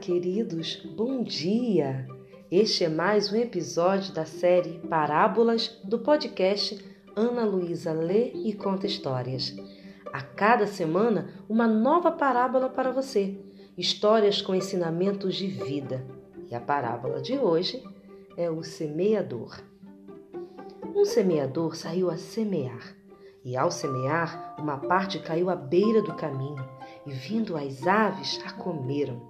queridos, bom dia! Este é mais um episódio da série Parábolas do podcast Ana Luísa Lê e Conta Histórias. A cada semana, uma nova parábola para você, histórias com ensinamentos de vida. E a parábola de hoje é o semeador. Um semeador saiu a semear, e ao semear, uma parte caiu à beira do caminho, e vindo as aves a comeram.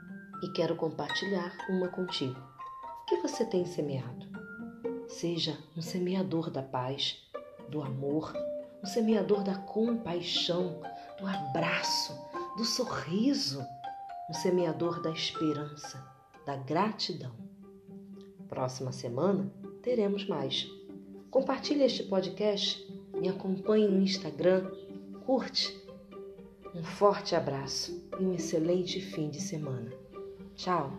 e quero compartilhar uma contigo. O que você tem semeado? Seja um semeador da paz, do amor, um semeador da compaixão, do abraço, do sorriso, um semeador da esperança, da gratidão. Próxima semana teremos mais. Compartilhe este podcast, me acompanhe no Instagram, curte. Um forte abraço e um excelente fim de semana. Tchau!